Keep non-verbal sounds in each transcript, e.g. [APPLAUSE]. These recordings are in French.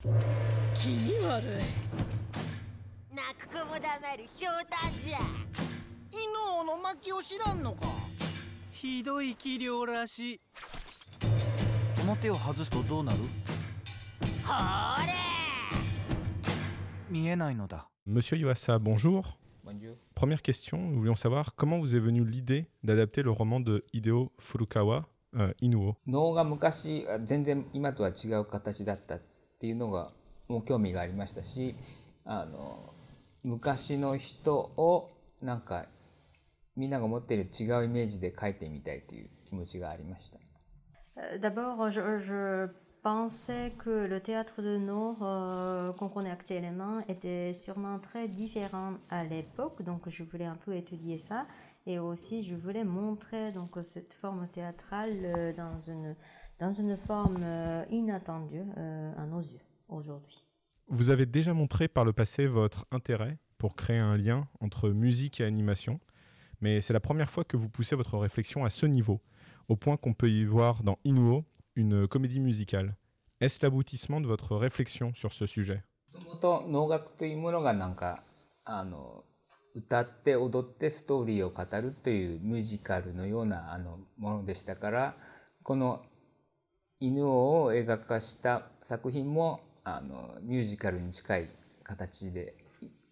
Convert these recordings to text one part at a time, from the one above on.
気味悪い泣く子も黙るひょうたんじゃ犬王の巻を知らんのかひどい器量らしいこの手を外すとどうなるほーれ見えないのだ Monsieur Iwasa, bonjour. Bonjour. Première question, nous voulions savoir comment vous est venue l'idée d'adapter le roman de Hideo Furukawa, euh, Inuo. 能が昔あ全然今とは違う形だったってっていうのがもう興味がありましたしあの昔の人をなんかみんなが持っている違うイメージで描いてみたいという気持ちがありました。D'abord, je, je pensais que le théâtre de Nord euh, qu'on connaît actuellement était sûrement très différent à l'époque, donc je voulais un peu étudier ça. Et aussi, je voulais montrer donc cette forme théâtrale euh, dans une dans une forme euh, inattendue euh, à nos yeux aujourd'hui. Vous avez déjà montré par le passé votre intérêt pour créer un lien entre musique et animation, mais c'est la première fois que vous poussez votre réflexion à ce niveau, au point qu'on peut y voir dans Inuo une comédie musicale. Est-ce l'aboutissement de votre réflexion sur ce sujet もともと能楽というものがなんかあの歌って踊ってストーリーを語るというミュージカルのようなあのものでしたからこの 犬王を映画化した作品もあのミュージカルに近い形で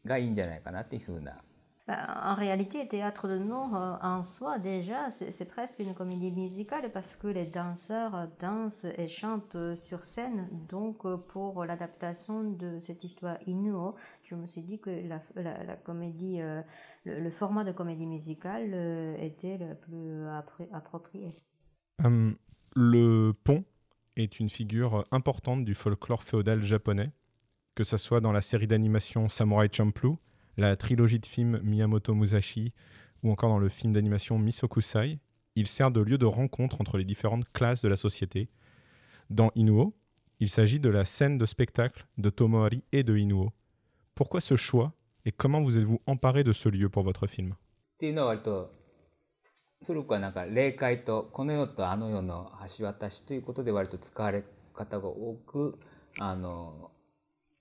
がいいんじゃないかなっていうふうな Bah, En réalité, le théâtre de Nord euh, en soi, déjà, c'est c'est presque une comédie musicale parce que les danseurs euh, dansent et chantent euh, sur scène. Donc, euh, pour l'adaptation de cette histoire Inuo, je me suis dit que la, la- la comédie, euh, le, le format de comédie musicale euh, était le plus appro- approprié. Hum, Le pont est une figure importante du folklore féodal japonais, que ce soit dans la série d'animation Samurai Champloo, la trilogie de films Miyamoto Musashi ou encore dans le film d'animation Misokusai. Il sert de lieu de rencontre entre les différentes classes de la société. Dans Inuo, il s'agit de la scène de spectacle de Tomohari et de Inuo. Pourquoi ce choix et comment vous êtes-vous emparé de ce lieu pour votre film? 古くはなんか霊界とこの世とあの世の橋渡しということで割と使われ方が多くあの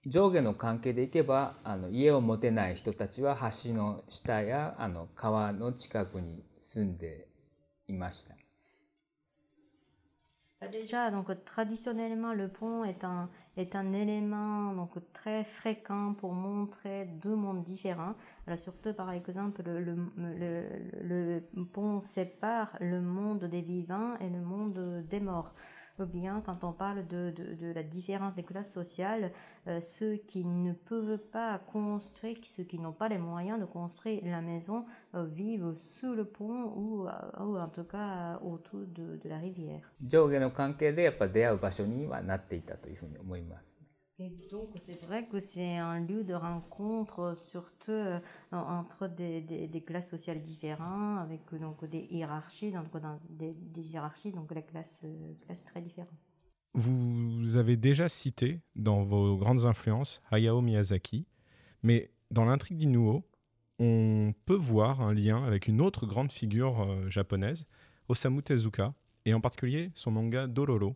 上下の関係でいけばあの家を持てない人たちは橋の下やあの川の近くに住んでいました。Déjà, donc traditionnellement, le pont est un, est un élément donc, très fréquent pour montrer deux mondes différents. Alors, surtout, par exemple, le, le, le- le pont sépare le monde des vivants et le monde des morts. Ou bien, quand on parle de, de, la différence des classes sociales, euh, ceux qui ne peuvent pas construire, ceux qui n'ont pas les moyens de construire la maison, euh, vivent sous le pont ou, euh, ou en tout cas autour de, de la rivière. Et donc, c'est vrai que c'est un lieu de rencontre, surtout euh, entre des, des, classes sociales différentes, avec euh, donc, des hiérarchies, donc, dans des, hiérarchies, donc les classes, euh, très différentes. Vous avez déjà cité dans vos grandes influences Hayao Miyazaki, mais dans l'intrigue d'Inuo, on peut voir un lien avec une autre grande figure japonaise, Osamu Tezuka, et en particulier son manga Dororo,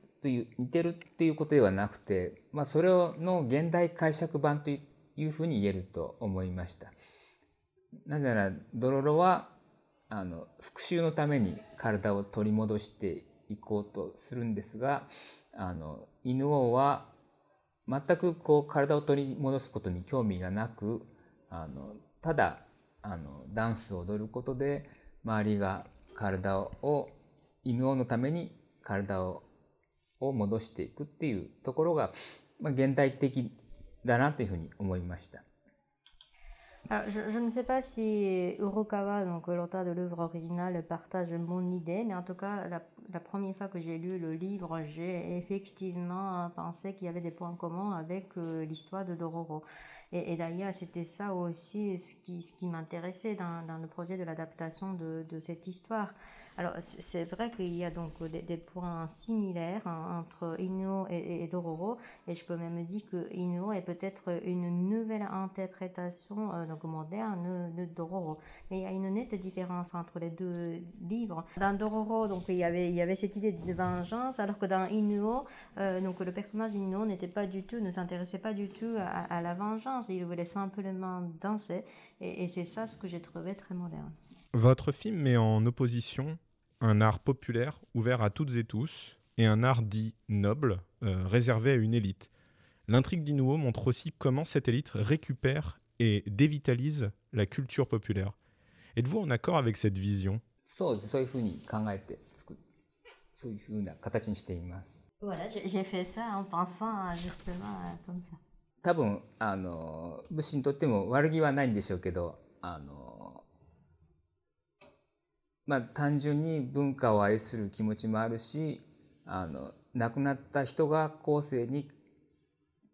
という似てるっていうことではなくて、まあ、それの現代解釈版というふうに言えると思いました。なぜならドロロはあの復讐のために体を取り戻していこうとするんですがあの犬王は全くこう体を取り戻すことに興味がなくあのただあのダンスを踊ることで周りが体を犬王のために体をを戻していくっていうところが、まあ、現代的だなというふうに思いました。 Alors, je, je ne sais pas si Urukawa, donc l'auteur de l'œuvre originale, partage mon idée, mais en tout cas, la, la première fois que j'ai lu le livre, j'ai effectivement pensé qu'il y avait des points communs avec euh, l'histoire de Dororo. Et, d'ailleurs, c'était ça aussi ce qui, m'intéressait dans, le projet de l'adaptation de, cette histoire. Alors, c'est vrai qu'il y a donc des, points similaires entre Inuo et, Dororo, et je peux même dire que Inuo est peut-être une nouvelle interprétation euh, moderne de Dororo. Mais il y a une nette différence entre les deux livres. Dans Dororo, donc il y avait, cette idée de vengeance, alors que dans Inuo, euh, donc le personnage Inuo n'était pas du tout, ne s'intéressait pas du tout à, la vengeance. Il voulait simplement danser, et, et c'est ça ce que j'ai trouvé très moderne. Votre film met en opposition un art populaire ouvert à toutes et tous et un art dit noble euh, réservé à une élite. L'intrigue d'Inuo montre aussi comment cette élite récupère et dévitalise la culture populaire. Êtes-vous en accord avec cette vision? Voilà, j'ai fait ça en pensant justement comme ça. 多分あの武士にとっても悪気はないんでしょうけどあのまあ単純に文化を愛する気持ちもあるしあの亡くなった人が後世に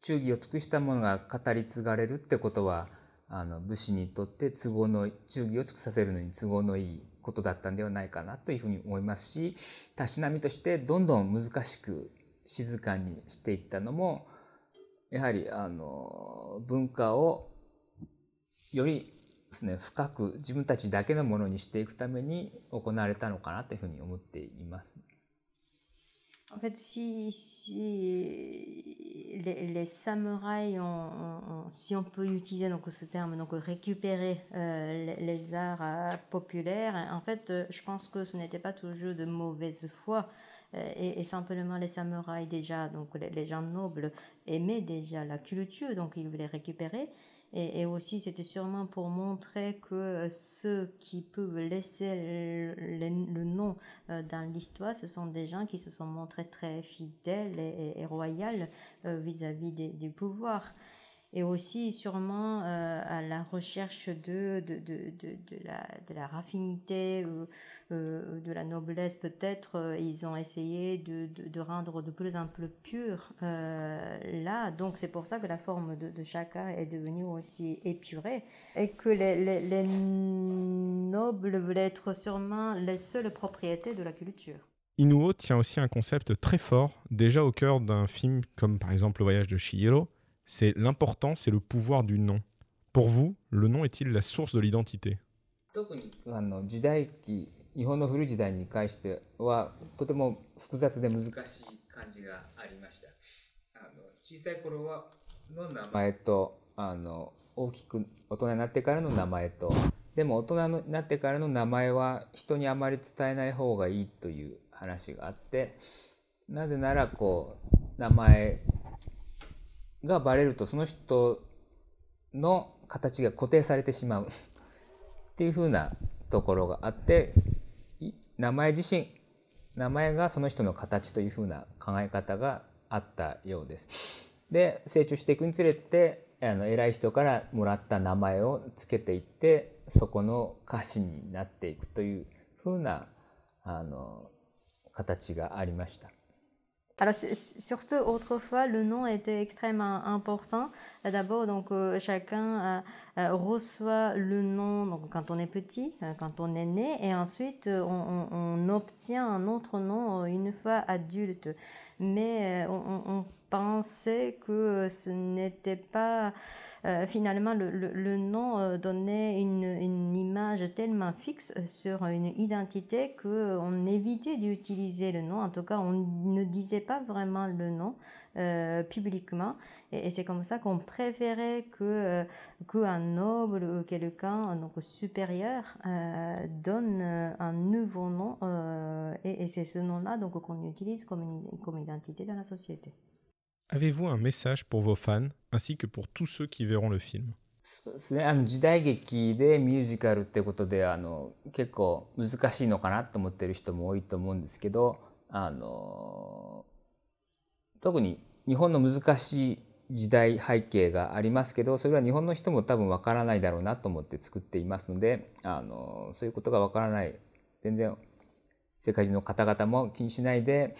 忠義を尽くしたものが語り継がれるってことはあの武士にとって都合の忠義を尽くさせるのに都合のいいことだったんではないかなというふうに思いますしたしなみとしてどんどん難しく静かにしていったのもやはりあの文化をよりですね深く自分たちだけのものにしていくために行われたのかなというふうに思っています。En fait, si, si les, les samouraïs ont, ont, si on peut utiliser donc ce terme, donc récupérer euh, les, les, arts euh, populaires, en fait, euh, je pense que ce n'était pas toujours de mauvaise foi. Et, et, simplement les samouraïs déjà, donc les, gens nobles aimaient déjà la culture, donc ils voulaient récupérer. Et, aussi, c'était sûrement pour montrer que ceux qui peuvent laisser le, nom dans l'histoire, ce sont des gens qui se sont montrés très fidèles et royaux vis-à-vis -vis du pouvoir. Et aussi sûrement euh, à la recherche de, de, de, de, la, de la raffinité, euh, euh, de la noblesse peut-être, ils ont essayé de, de, rendre de plus en plus pur là. Donc c'est pour ça que la forme de, chacun est devenue aussi épurée et que les, les, les nobles voulaient être sûrement les seules propriétés de la culture. Inuo tient aussi un concept très fort, déjà au cœur d'un film comme par exemple Le voyage de Chihiro, c'est l'importance et le pouvoir du nom. Pour vous, le nom est-il la source de l'identité? 特に時代記日本の古い時代に関してはとても複雑で難しい感じがありましたあの小さい頃はの名前とあの大きく大人になってからの名前とでも大人になってからの名前は人にあまり伝えない方がいいという話があってなぜならこう名前がバレるとその人の形が固定されてしまう [LAUGHS] っていうふうなところがあって名前自身名前がその人の形というふうな考え方があったようです。で成長していくにつれてあの偉い人からもらった名前をつけていってそこの歌詞になっていくというふうなあの形がありました。Alors surtout autrefois, le nom était extrêmement important. D'abord, donc euh, chacun euh, reçoit le nom quand on est petit, euh, quand on est né, et ensuite on, obtient un autre nom une fois adulte. Mais on pensait que ce n'était pas euh, finalement, le, nom euh, donnait une, image tellement fixe sur une identité qu'on évitait d'utiliser le nom. En tout cas, on ne disait pas vraiment le nom euh, publiquement. Et, c'est comme ça qu'on préférait que qu'un noble ou quelqu'un donc supérieur donne un nouveau nom. et, c'est ce nom-là donc qu'on utilise comme identité dans la société. Avez-vous un message pour vos fans ainsi que pour tous ceux qui verront le film? そうですね、あの時代劇でミュージカルってことであの結構難しいのかなと思ってる人も多いと思うんですけどあの特に日本の難しい時代背景がありますけどそれは日本の人も多分わからないだろうなと思って作っていますのであのそういうことがわからない全然世界中の方々も気にしないで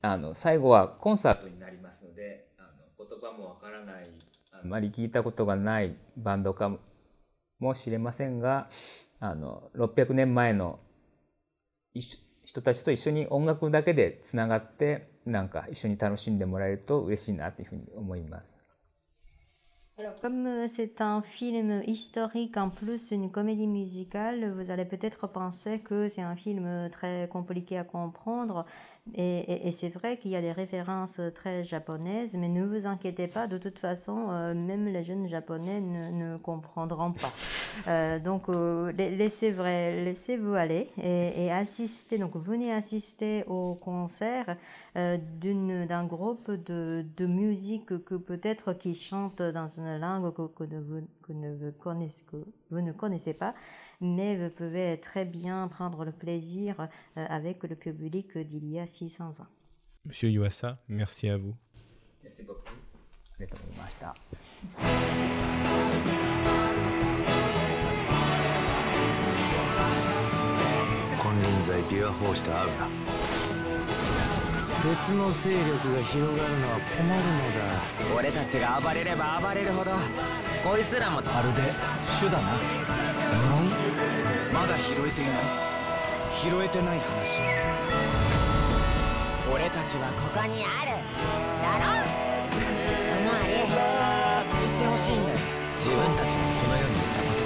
あの最後はコンサートになりますのであの言葉もわからないああまり聞いたことがないバンドかもしれませんがあの600年前の一緒人たちと一緒に音楽だけでつながってなんか一緒に楽しんでもらえると嬉しいなというふうに思います。Alors, comme c'est un film historique en plus une comédie musicale, vous allez peut-être penser que c'est un film très compliqué à comprendre. Et, c'est vrai qu'il y a des références très japonaises, mais ne vous inquiétez pas, de toute façon, euh, même les jeunes japonais ne, comprendront pas. Euh, donc, euh, la- laissez vrai, laissez-vous aller et, et assistez. Donc, venez assister au concert euh, d'une- d'un groupe de, de musique que peut-être qui chante dans une langue que, que ne vous, que ne vous connaissez, que vous ne connaissez pas, mais vous pouvez très bien prendre le plaisir euh, avec le public d'il y a 600 ans. Monsieur Yuasa, merci à vous. Merci beaucoup. あ別の勢力が広がるのは困るのだ。俺たちが暴れれば暴れるほどこいつらも。まるで主だ。なまだ拾えていない。拾えてない話。俺たちはこここにある。だろともあれ知ってほしいんだよ。自分たちもこの世に